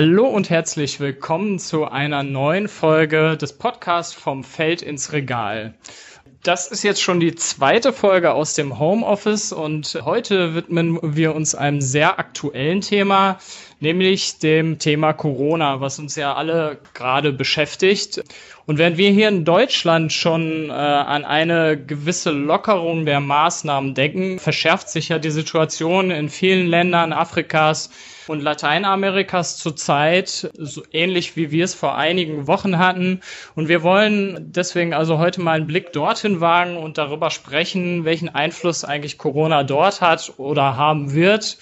Hallo und herzlich willkommen zu einer neuen Folge des Podcasts vom Feld ins Regal. Das ist jetzt schon die zweite Folge aus dem Homeoffice und heute widmen wir uns einem sehr aktuellen Thema, nämlich dem Thema Corona, was uns ja alle gerade beschäftigt. Und während wir hier in Deutschland schon äh, an eine gewisse Lockerung der Maßnahmen denken, verschärft sich ja die Situation in vielen Ländern Afrikas und Lateinamerikas zurzeit, so ähnlich wie wir es vor einigen Wochen hatten. Und wir wollen deswegen also heute mal einen Blick dorthin wagen und darüber sprechen, welchen Einfluss eigentlich Corona dort hat oder haben wird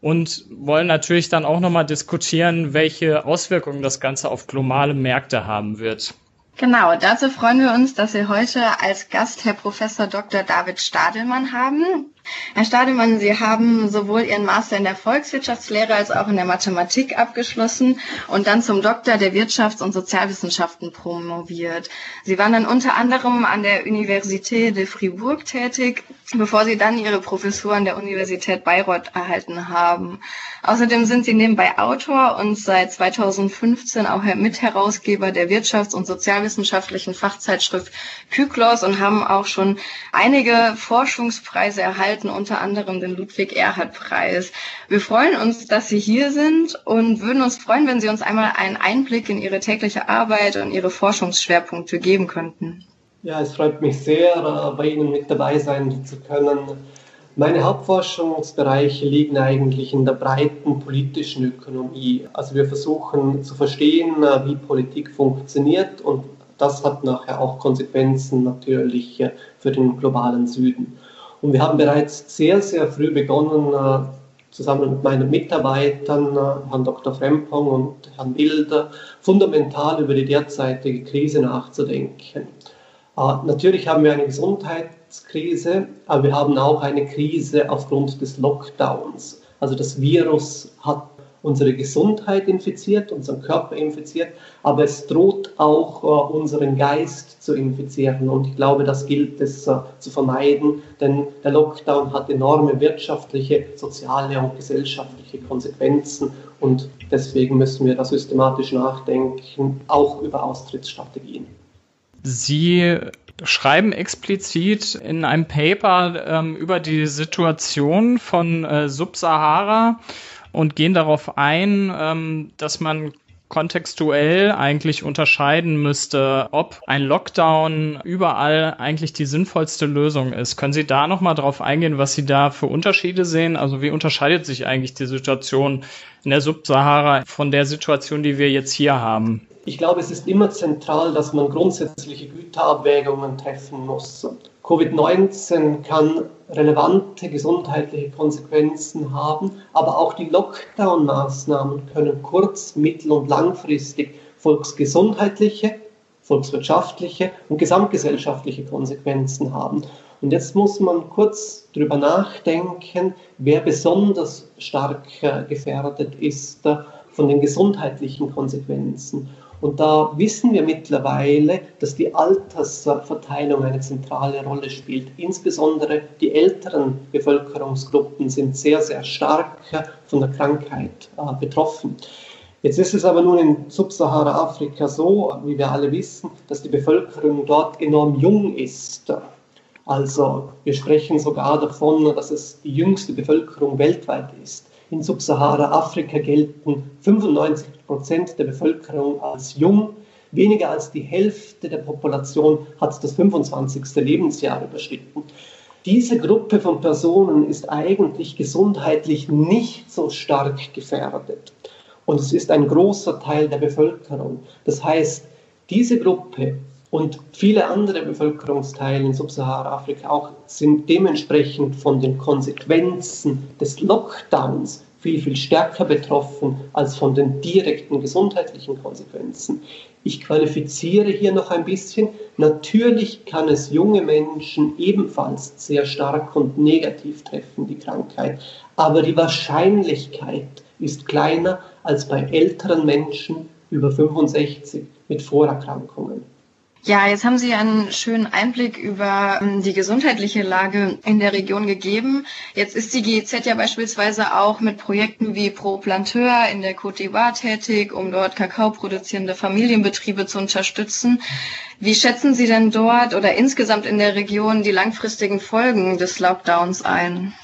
und wollen natürlich dann auch nochmal diskutieren, welche Auswirkungen das Ganze auf globale Märkte haben wird. Genau, dazu freuen wir uns, dass wir heute als Gast Herr Professor Dr. David Stadelmann haben. Herr Stadelmann, Sie haben sowohl Ihren Master in der Volkswirtschaftslehre als auch in der Mathematik abgeschlossen und dann zum Doktor der Wirtschafts- und Sozialwissenschaften promoviert. Sie waren dann unter anderem an der Université de Fribourg tätig, bevor Sie dann Ihre Professur an der Universität Bayreuth erhalten haben. Außerdem sind Sie nebenbei Autor und seit 2015 auch Mitherausgeber der Wirtschafts- und Sozialwissenschaftlichen Fachzeitschrift Kyklos und haben auch schon einige Forschungspreise erhalten unter anderem den Ludwig-Erhard-Preis. Wir freuen uns, dass Sie hier sind und würden uns freuen, wenn Sie uns einmal einen Einblick in Ihre tägliche Arbeit und Ihre Forschungsschwerpunkte geben könnten. Ja, es freut mich sehr, äh, bei Ihnen mit dabei sein zu können. Meine Hauptforschungsbereiche liegen eigentlich in der breiten politischen Ökonomie. Also wir versuchen zu verstehen, äh, wie Politik funktioniert und das hat nachher auch Konsequenzen natürlich äh, für den globalen Süden. Und wir haben bereits sehr, sehr früh begonnen, zusammen mit meinen Mitarbeitern, Herrn Dr. Frempong und Herrn Bilder, fundamental über die derzeitige Krise nachzudenken. Äh, natürlich haben wir eine Gesundheitskrise, aber wir haben auch eine Krise aufgrund des Lockdowns. Also das Virus hat unsere Gesundheit infiziert, unseren Körper infiziert, aber es droht auch uh, unseren Geist zu infizieren. Und ich glaube, das gilt es uh, zu vermeiden, denn der Lockdown hat enorme wirtschaftliche, soziale und gesellschaftliche Konsequenzen. Und deswegen müssen wir da systematisch nachdenken, auch über Austrittsstrategien. Sie schreiben explizit in einem Paper ähm, über die Situation von äh, Subsahara und gehen darauf ein, ähm, dass man kontextuell eigentlich unterscheiden müsste, ob ein Lockdown überall eigentlich die sinnvollste Lösung ist. Können Sie da nochmal drauf eingehen, was Sie da für Unterschiede sehen? Also wie unterscheidet sich eigentlich die Situation in der Subsahara von der Situation, die wir jetzt hier haben? Ich glaube, es ist immer zentral, dass man grundsätzliche Güterabwägungen treffen muss. Covid-19 kann relevante gesundheitliche Konsequenzen haben, aber auch die Lockdown-Maßnahmen können kurz-, mittel- und langfristig volksgesundheitliche, volkswirtschaftliche und gesamtgesellschaftliche Konsequenzen haben. Und jetzt muss man kurz darüber nachdenken, wer besonders stark gefährdet ist von den gesundheitlichen Konsequenzen. Und da wissen wir mittlerweile, dass die Altersverteilung eine zentrale Rolle spielt. Insbesondere die älteren Bevölkerungsgruppen sind sehr, sehr stark von der Krankheit äh, betroffen. Jetzt ist es aber nun in Subsahara-Afrika so, wie wir alle wissen, dass die Bevölkerung dort enorm jung ist. Also wir sprechen sogar davon, dass es die jüngste Bevölkerung weltweit ist. In Subsahara-Afrika gelten 95 Prozent der Bevölkerung als jung. Weniger als die Hälfte der Population hat das 25. Lebensjahr überschritten. Diese Gruppe von Personen ist eigentlich gesundheitlich nicht so stark gefährdet. Und es ist ein großer Teil der Bevölkerung. Das heißt, diese Gruppe und viele andere Bevölkerungsteile in Subsahara-Afrika auch sind dementsprechend von den Konsequenzen des Lockdowns viel, viel stärker betroffen als von den direkten gesundheitlichen Konsequenzen. Ich qualifiziere hier noch ein bisschen. Natürlich kann es junge Menschen ebenfalls sehr stark und negativ treffen, die Krankheit. Aber die Wahrscheinlichkeit ist kleiner als bei älteren Menschen über 65 mit Vorerkrankungen. Ja, jetzt haben Sie einen schönen Einblick über ähm, die gesundheitliche Lage in der Region gegeben. Jetzt ist die GEZ ja beispielsweise auch mit Projekten wie Pro Planteur in der Côte d'Ivoire tätig, um dort Kakao produzierende Familienbetriebe zu unterstützen. Wie schätzen Sie denn dort oder insgesamt in der Region die langfristigen Folgen des Lockdowns ein?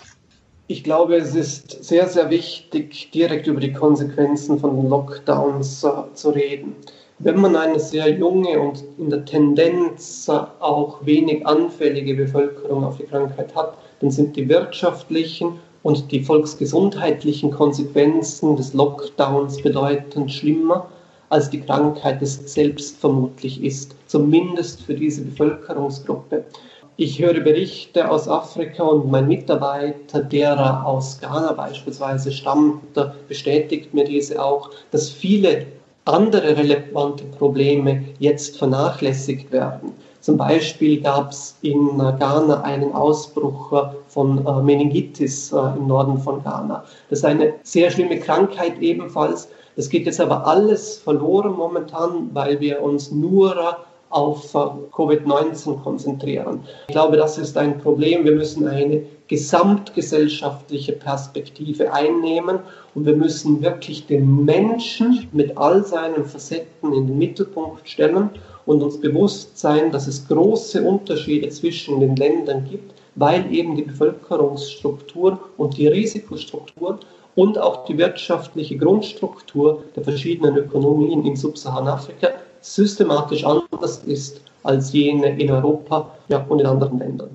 Ich glaube, es ist sehr, sehr wichtig, direkt über die Konsequenzen von Lockdowns zu reden. Wenn man eine sehr junge und in der Tendenz auch wenig anfällige Bevölkerung auf die Krankheit hat, dann sind die wirtschaftlichen und die volksgesundheitlichen Konsequenzen des Lockdowns bedeutend schlimmer, als die Krankheit es selbst vermutlich ist, zumindest für diese Bevölkerungsgruppe. Ich höre Berichte aus Afrika und mein Mitarbeiter, der aus Ghana beispielsweise stammt, bestätigt mir diese auch, dass viele andere relevante Probleme jetzt vernachlässigt werden. Zum Beispiel gab es in Ghana einen Ausbruch von äh, Meningitis äh, im Norden von Ghana. Das ist eine sehr schlimme Krankheit ebenfalls. Das geht jetzt aber alles verloren momentan, weil wir uns nur auf Covid-19 konzentrieren. Ich glaube, das ist ein Problem. Wir müssen eine gesamtgesellschaftliche Perspektive einnehmen und wir müssen wirklich den Menschen mit all seinen Facetten in den Mittelpunkt stellen und uns bewusst sein, dass es große Unterschiede zwischen den Ländern gibt, weil eben die Bevölkerungsstruktur und die Risikostruktur und auch die wirtschaftliche Grundstruktur der verschiedenen Ökonomien in Subsaharan-Afrika systematisch anders ist als jene in Europa ja, und in anderen Ländern.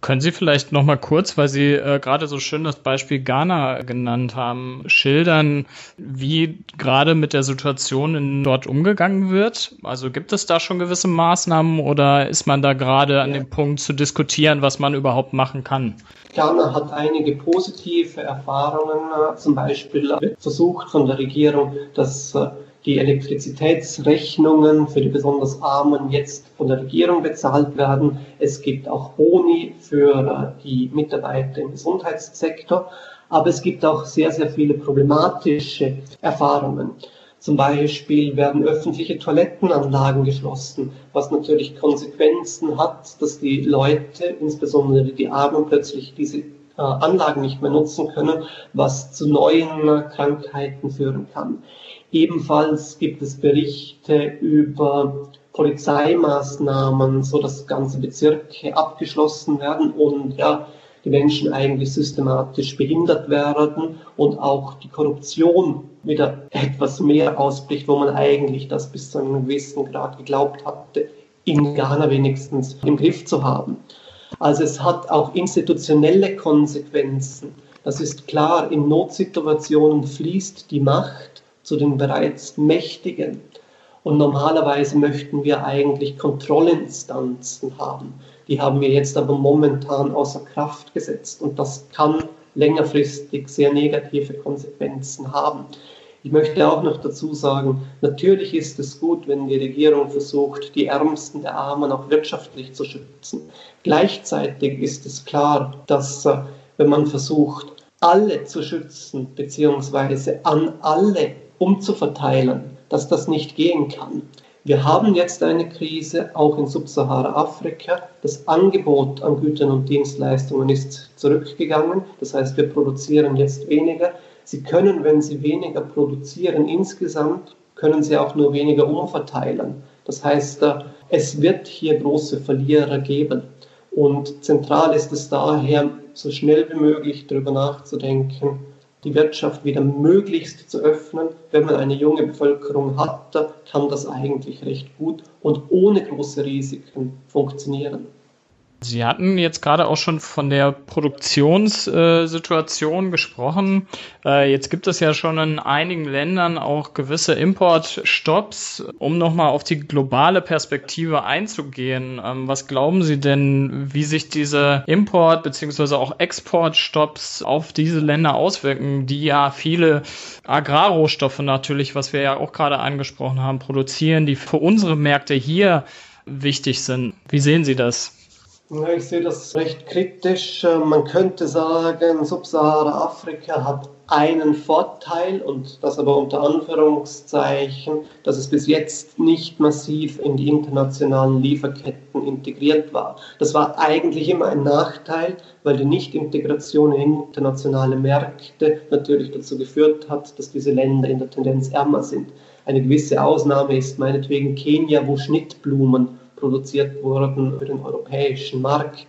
Können Sie vielleicht noch mal kurz, weil Sie äh, gerade so schön das Beispiel Ghana genannt haben, schildern, wie gerade mit der Situation in dort umgegangen wird? Also gibt es da schon gewisse Maßnahmen oder ist man da gerade an dem Punkt zu diskutieren, was man überhaupt machen kann? Ghana hat einige positive Erfahrungen. Zum Beispiel versucht von der Regierung, dass äh, die Elektrizitätsrechnungen für die besonders Armen jetzt von der Regierung bezahlt werden. Es gibt auch Boni für die Mitarbeiter im Gesundheitssektor, aber es gibt auch sehr, sehr viele problematische Erfahrungen. Zum Beispiel werden öffentliche Toilettenanlagen geschlossen, was natürlich Konsequenzen hat, dass die Leute, insbesondere die Armen, plötzlich diese äh, Anlagen nicht mehr nutzen können, was zu neuen Krankheiten führen kann. Ebenfalls gibt es Berichte über Polizeimaßnahmen, so dass ganze Bezirke abgeschlossen werden und ja, die Menschen eigentlich systematisch behindert werden und auch die Korruption wieder etwas mehr ausbricht, wo man eigentlich das bis zu einem gewissen Grad geglaubt hatte, in Ghana wenigstens im Griff zu haben. Also es hat auch institutionelle Konsequenzen. Das ist klar, in Notsituationen fließt die Macht zu den bereits Mächtigen. Und normalerweise möchten wir eigentlich Kontrollinstanzen haben. Die haben wir jetzt aber momentan außer Kraft gesetzt und das kann längerfristig sehr negative Konsequenzen haben. Ich möchte auch noch dazu sagen, natürlich ist es gut, wenn die Regierung versucht, die Ärmsten der Armen auch wirtschaftlich zu schützen. Gleichzeitig ist es klar, dass äh, wenn man versucht, alle zu schützen, beziehungsweise an alle umzuverteilen, dass das nicht gehen kann. Wir haben jetzt eine Krise, auch in Subsahara-Afrika. Das Angebot an Gütern und Dienstleistungen ist zurückgegangen. Das heißt, wir produzieren jetzt weniger. Sie können, wenn Sie weniger produzieren insgesamt, können Sie auch nur weniger umverteilen. Das heißt, äh, es wird hier große Verlierer geben. Und zentral ist es daher, so schnell wie möglich darüber nachzudenken, die Wirtschaft wieder möglichst zu öffnen. Wenn man eine junge Bevölkerung hat, kann das eigentlich recht gut und ohne große Risiken funktionieren. Sie hatten jetzt gerade auch schon von der Produktionssituation gesprochen. Äh, jetzt gibt es ja schon in einigen Ländern auch gewisse Importstops. Um nochmal auf die globale Perspektive einzugehen, ähm, was glauben Sie denn, wie sich diese Import- bzw. auch Exportstops auf diese Länder auswirken, die ja viele Agrarrohstoffe natürlich, was wir ja auch gerade angesprochen haben, produzieren, die für unsere Märkte hier wichtig sind. Wie sehen Sie das? Ich sehe das recht kritisch. Man könnte sagen, Subsahara-Afrika hat einen Vorteil und das aber unter Anführungszeichen, dass es bis jetzt nicht massiv in die internationalen Lieferketten integriert war. Das war eigentlich immer ein Nachteil, weil die Nichtintegration in internationale Märkte natürlich dazu geführt hat, dass diese Länder in der Tendenz ärmer sind. Eine gewisse Ausnahme ist meinetwegen Kenia, wo Schnittblumen produziert wurden für den europäischen Markt.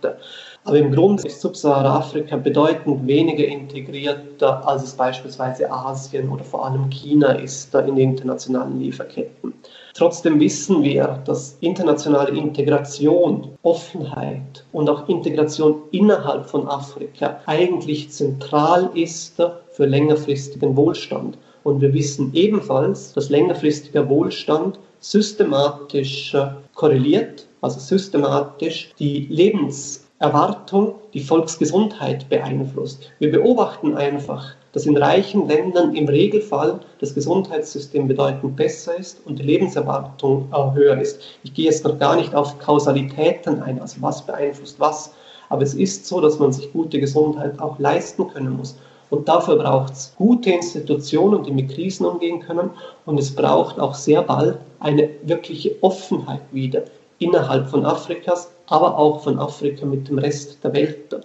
Aber im Grunde ist Subsahara-Afrika bedeutend weniger integrierter, als es beispielsweise Asien oder vor allem China ist in den internationalen Lieferketten. Trotzdem wissen wir, dass internationale Integration, Offenheit und auch Integration innerhalb von Afrika eigentlich zentral ist für längerfristigen Wohlstand. Und wir wissen ebenfalls, dass längerfristiger Wohlstand systematisch korreliert, also systematisch die Lebens Erwartung die Volksgesundheit beeinflusst. Wir beobachten einfach, dass in reichen Ländern im Regelfall das Gesundheitssystem bedeutend besser ist und die Lebenserwartung höher ist. Ich gehe jetzt noch gar nicht auf Kausalitäten ein, also was beeinflusst was, aber es ist so, dass man sich gute Gesundheit auch leisten können muss. Und dafür braucht es gute Institutionen, die mit Krisen umgehen können. Und es braucht auch sehr bald eine wirkliche Offenheit wieder innerhalb von Afrikas, aber auch von Afrika mit dem Rest der Welt.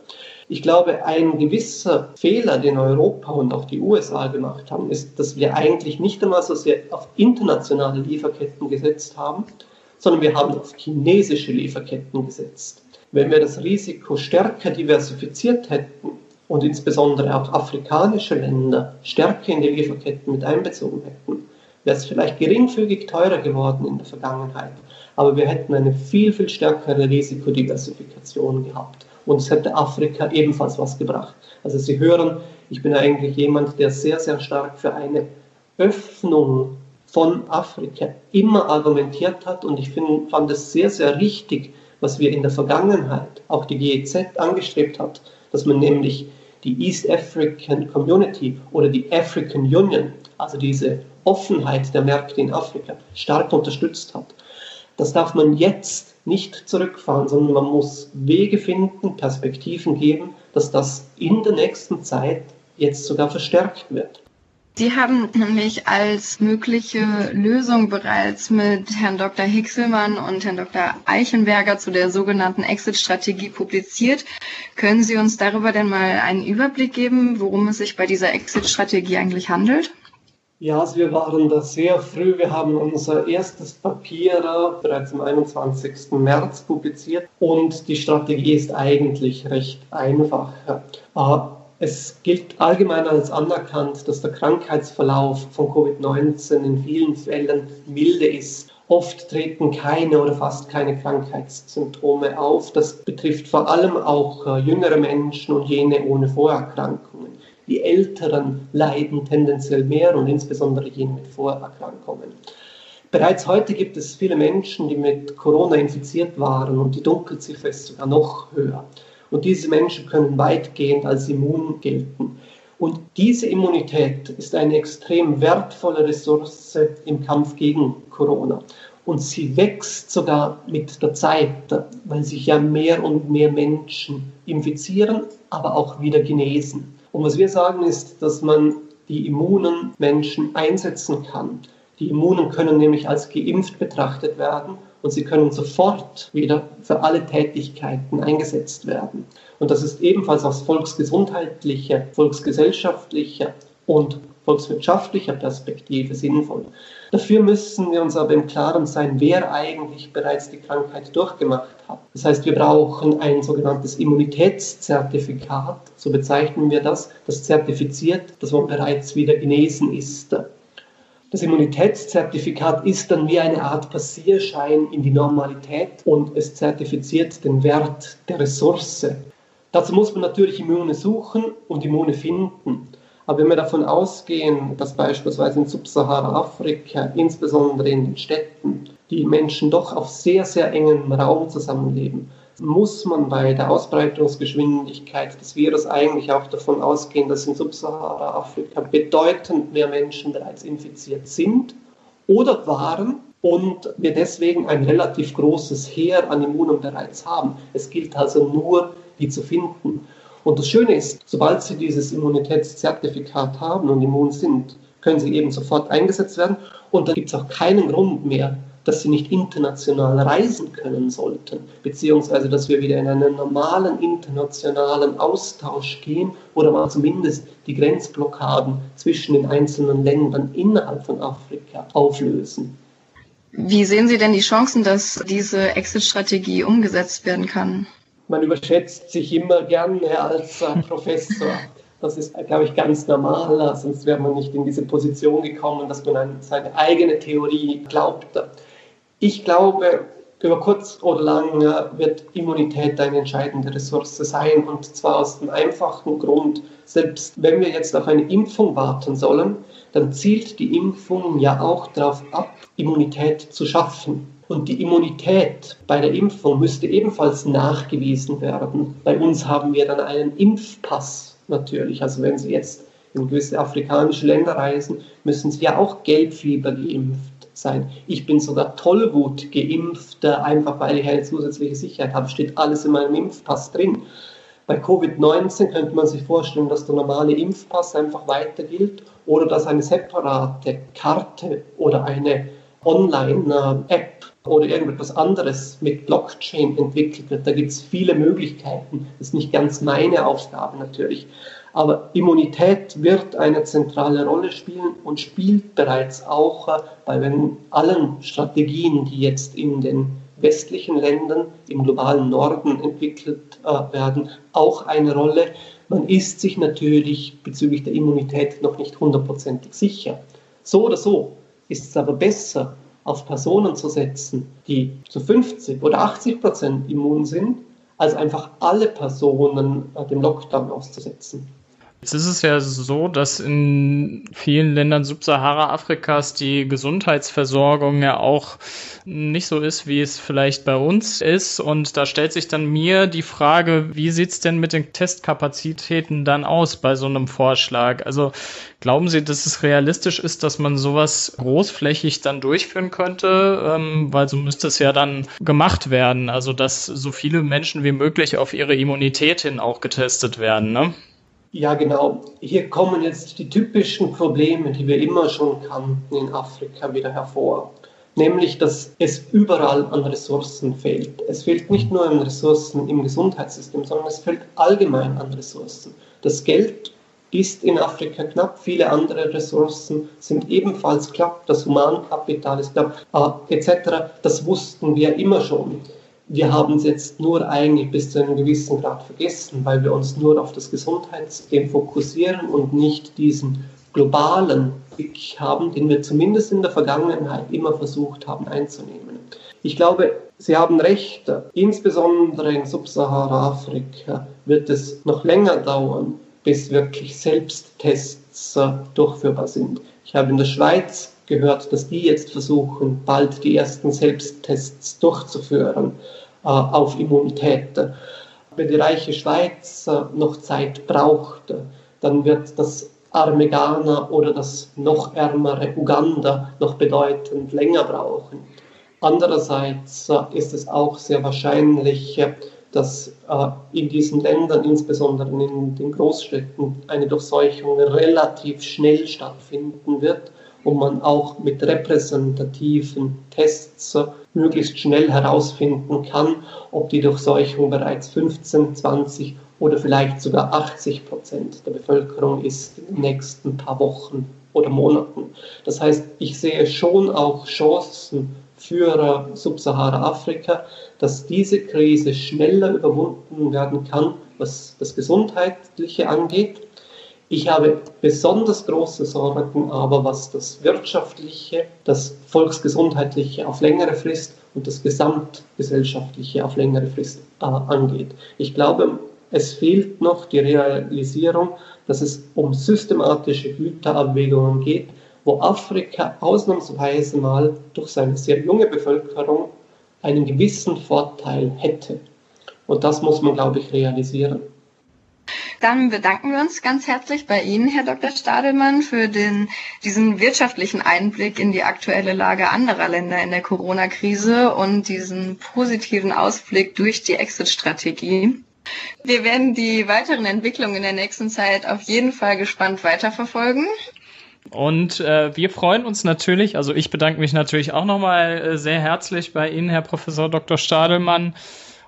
Ich glaube, ein gewisser Fehler, den Europa und auch die USA gemacht haben, ist, dass wir eigentlich nicht einmal so sehr auf internationale Lieferketten gesetzt haben, sondern wir haben auf chinesische Lieferketten gesetzt. Wenn wir das Risiko stärker diversifiziert hätten und insbesondere auch afrikanische Länder stärker in die Lieferketten mit einbezogen hätten, wäre es vielleicht geringfügig teurer geworden in der Vergangenheit aber wir hätten eine viel, viel stärkere Risikodiversifikation gehabt. Und es hätte Afrika ebenfalls was gebracht. Also Sie hören, ich bin eigentlich jemand, der sehr, sehr stark für eine Öffnung von Afrika immer argumentiert hat und ich find, fand es sehr, sehr richtig, was wir in der Vergangenheit, auch die GEZ angestrebt hat, dass man nämlich die East African Community oder die African Union, also diese Offenheit der Märkte in Afrika, stark unterstützt hat. Das darf man jetzt nicht zurückfahren, sondern man muss Wege finden, Perspektiven geben, dass das in der nächsten Zeit jetzt sogar verstärkt wird. Sie haben nämlich als mögliche Lösung bereits mit Herrn Dr. Hixelmann und Herrn Dr. Eichenberger zu der sogenannten Exit-Strategie publiziert. Können Sie uns darüber denn mal einen Überblick geben, worum es sich bei dieser Exit-Strategie eigentlich handelt? Ja, also wir waren da sehr früh. Wir haben unser erstes Papier bereits am 21. März publiziert und die Strategie ist eigentlich recht einfach. Es gilt allgemein als anerkannt, dass der Krankheitsverlauf von Covid-19 in vielen Fällen milde ist. Oft treten keine oder fast keine Krankheitssymptome auf. Das betrifft vor allem auch äh, jüngere Menschen und jene ohne Vorerkrankungen. Die Älteren leiden tendenziell mehr und insbesondere jene mit Vorerkrankungen. Bereits heute gibt es viele Menschen, die mit Corona infiziert waren und die Dunkelziffer ist sogar noch höher. Und diese Menschen können weitgehend als immun gelten. Und diese Immunität ist eine extrem wertvolle Ressource im Kampf gegen Corona. Und sie wächst sogar mit der Zeit, weil sich ja mehr und mehr Menschen infizieren, aber auch wieder genesen. Und was wir sagen ist, dass man die immunen Menschen einsetzen kann. Die Immunen können nämlich als geimpft betrachtet werden und sie können sofort wieder für alle Tätigkeiten eingesetzt werden. Und das ist ebenfalls aus volksgesundheitlicher, volksgesellschaftlicher und volkswirtschaftlicher Perspektive sinnvoll. Dafür müssen wir uns aber im Klaren sein, wer eigentlich bereits die Krankheit durchgemacht hat. Das heißt, wir brauchen ein sogenanntes Immunitätszertifikat, so bezeichnen wir das, das zertifiziert, dass man bereits wieder genesen ist. Das Immunitätszertifikat ist dann wie eine Art Passierschein in die Normalität und es zertifiziert den Wert der Ressource. Dazu muss man natürlich Immune suchen und Immune finden. Aber wenn wir davon ausgehen, dass beispielsweise in Subsahara-Afrika, insbesondere in den Städten, die Menschen doch auf sehr, sehr engem Raum zusammenleben, muss man bei der Ausbreitungsgeschwindigkeit des Virus eigentlich auch davon ausgehen, dass in Subsahara-Afrika bedeutend mehr Menschen bereits infiziert sind oder waren und wir deswegen ein relativ großes Heer an Immunen bereits haben. Es gilt also nur, die zu finden. Und das Schöne ist, sobald Sie dieses Immunitätszertifikat haben und immun sind, können Sie eben sofort eingesetzt werden. Und dann gibt es auch keinen Grund mehr, dass sie nicht international reisen können sollten, beziehungsweise dass wir wieder in einen normalen internationalen Austausch gehen oder mal zumindest die Grenzblockaden zwischen den einzelnen Ländern innerhalb von Afrika auflösen. Wie sehen Sie denn die Chancen, dass diese Exit-Strategie umgesetzt werden kann? Man überschätzt sich immer gerne als äh, Professor. Das ist, glaube ich, ganz normal, sonst wäre man nicht in diese Position gekommen, dass man an seine eigene Theorie glaubte. Ich glaube, über kurz oder lang wird Immunität eine entscheidende Ressource sein und zwar aus dem einfachen Grund, selbst wenn wir jetzt auf eine Impfung warten sollen, dann zielt die Impfung ja auch darauf ab, Immunität zu schaffen. Und die Immunität bei der Impfung müsste ebenfalls nachgewiesen werden. Bei uns haben wir dann einen Impfpass natürlich. Also wenn Sie jetzt in gewisse afrikanische Länder reisen, müssen Sie ja auch Gelbfieber geimpft sein. Ich bin sogar Tollwut geimpft, einfach weil ich eine zusätzliche Sicherheit habe. Steht alles in meinem Impfpass drin. Bei Covid-19 könnte man sich vorstellen, dass der normale Impfpass einfach weiter gilt oder dass eine separate Karte oder eine Online-App oder irgendetwas anderes mit Blockchain entwickelt wird. Da gibt es viele Möglichkeiten. Das ist nicht ganz meine Aufgabe natürlich. Aber Immunität wird eine zentrale Rolle spielen und spielt bereits auch bei den allen Strategien, die jetzt in den westlichen Ländern im globalen Norden entwickelt äh, werden, auch eine Rolle. Man ist sich natürlich bezüglich der Immunität noch nicht hundertprozentig sicher. So oder so ist es aber besser, auf Personen zu setzen, die zu 50 oder 80 Prozent immun sind, als einfach alle Personen äh, dem Lockdown auszusetzen. Jetzt ist es ja so, dass in vielen Ländern Subsahara-Afrikas die Gesundheitsversorgung ja auch nicht so ist, wie es vielleicht bei uns ist. Und da stellt sich dann mir die Frage, wie sieht's denn mit den Testkapazitäten dann aus bei so einem Vorschlag? Also glauben Sie, dass es realistisch ist, dass man sowas großflächig dann durchführen könnte? Ähm, weil so müsste es ja dann gemacht werden. Also dass so viele Menschen wie möglich auf ihre Immunität hin auch getestet werden. Ne? Ja, genau. Hier kommen jetzt die typischen Probleme, die wir immer schon kannten in Afrika, wieder hervor. Nämlich, dass es überall an Ressourcen fehlt. Es fehlt nicht nur an Ressourcen im Gesundheitssystem, sondern es fehlt allgemein an Ressourcen. Das Geld ist in Afrika knapp, viele andere Ressourcen sind ebenfalls knapp, das Humankapital ist knapp, äh, etc. Das wussten wir immer schon wir haben es jetzt nur eigentlich bis zu einem gewissen Grad vergessen, weil wir uns nur auf das Gesundheitssystem fokussieren und nicht diesen globalen Blick haben, den wir zumindest in der Vergangenheit immer versucht haben einzunehmen. Ich glaube, Sie haben recht, insbesondere in Subsahara-Afrika wird es noch länger dauern, bis wirklich Selbsttests durchführbar sind. Ich habe in der Schweiz gehört, dass die jetzt versuchen, bald die ersten Selbsttests durchzuführen äh, auf Immunität. Wenn die reiche Schweiz äh, noch Zeit braucht, dann wird das arme Ghana oder das noch ärmere Uganda noch bedeutend länger brauchen. Andererseits äh, ist es auch sehr wahrscheinlich, äh, dass äh, in diesen Ländern, insbesondere in den Großstädten, eine Durchseuchung relativ schnell stattfinden wird und man auch mit repräsentativen Tests möglichst schnell herausfinden kann, ob die Durchseuchung bereits 15, 20 oder vielleicht sogar 80 Prozent der Bevölkerung ist in den nächsten paar Wochen oder Monaten. Das heißt, ich sehe schon auch Chancen für Subsahara-Afrika, dass diese Krise schneller überwunden werden kann, was das Gesundheitliche angeht ich habe besonders große Sorgen aber, was das Wirtschaftliche, das Volksgesundheitliche auf längere Frist und das Gesamtgesellschaftliche auf längere Frist äh, angeht. Ich glaube, es fehlt noch die Realisierung, dass es um systematische Güterabwägungen geht, wo Afrika ausnahmsweise mal durch seine sehr junge Bevölkerung einen gewissen Vorteil hätte. Und das muss man, glaube ich, realisieren. Dann bedanken wir uns ganz herzlich bei Ihnen, Herr Dr. Stadelmann, für den, diesen wirtschaftlichen Einblick in die aktuelle Lage anderer Länder in der Corona-Krise und diesen positiven Ausblick durch die Exit-Strategie. Wir werden die weiteren Entwicklungen in der nächsten Zeit auf jeden Fall gespannt weiterverfolgen. Und äh, wir freuen uns natürlich, also ich bedanke mich natürlich auch nochmal äh, sehr herzlich bei Ihnen, Herr Professor Dr. Stadelmann.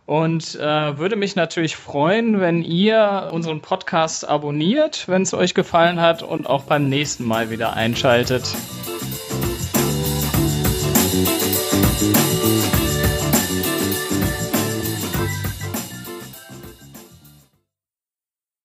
Und äh, würde mich natürlich freuen, wenn ihr unseren Podcast abonniert, wenn es euch gefallen hat und auch beim nächsten Mal wieder einschaltet.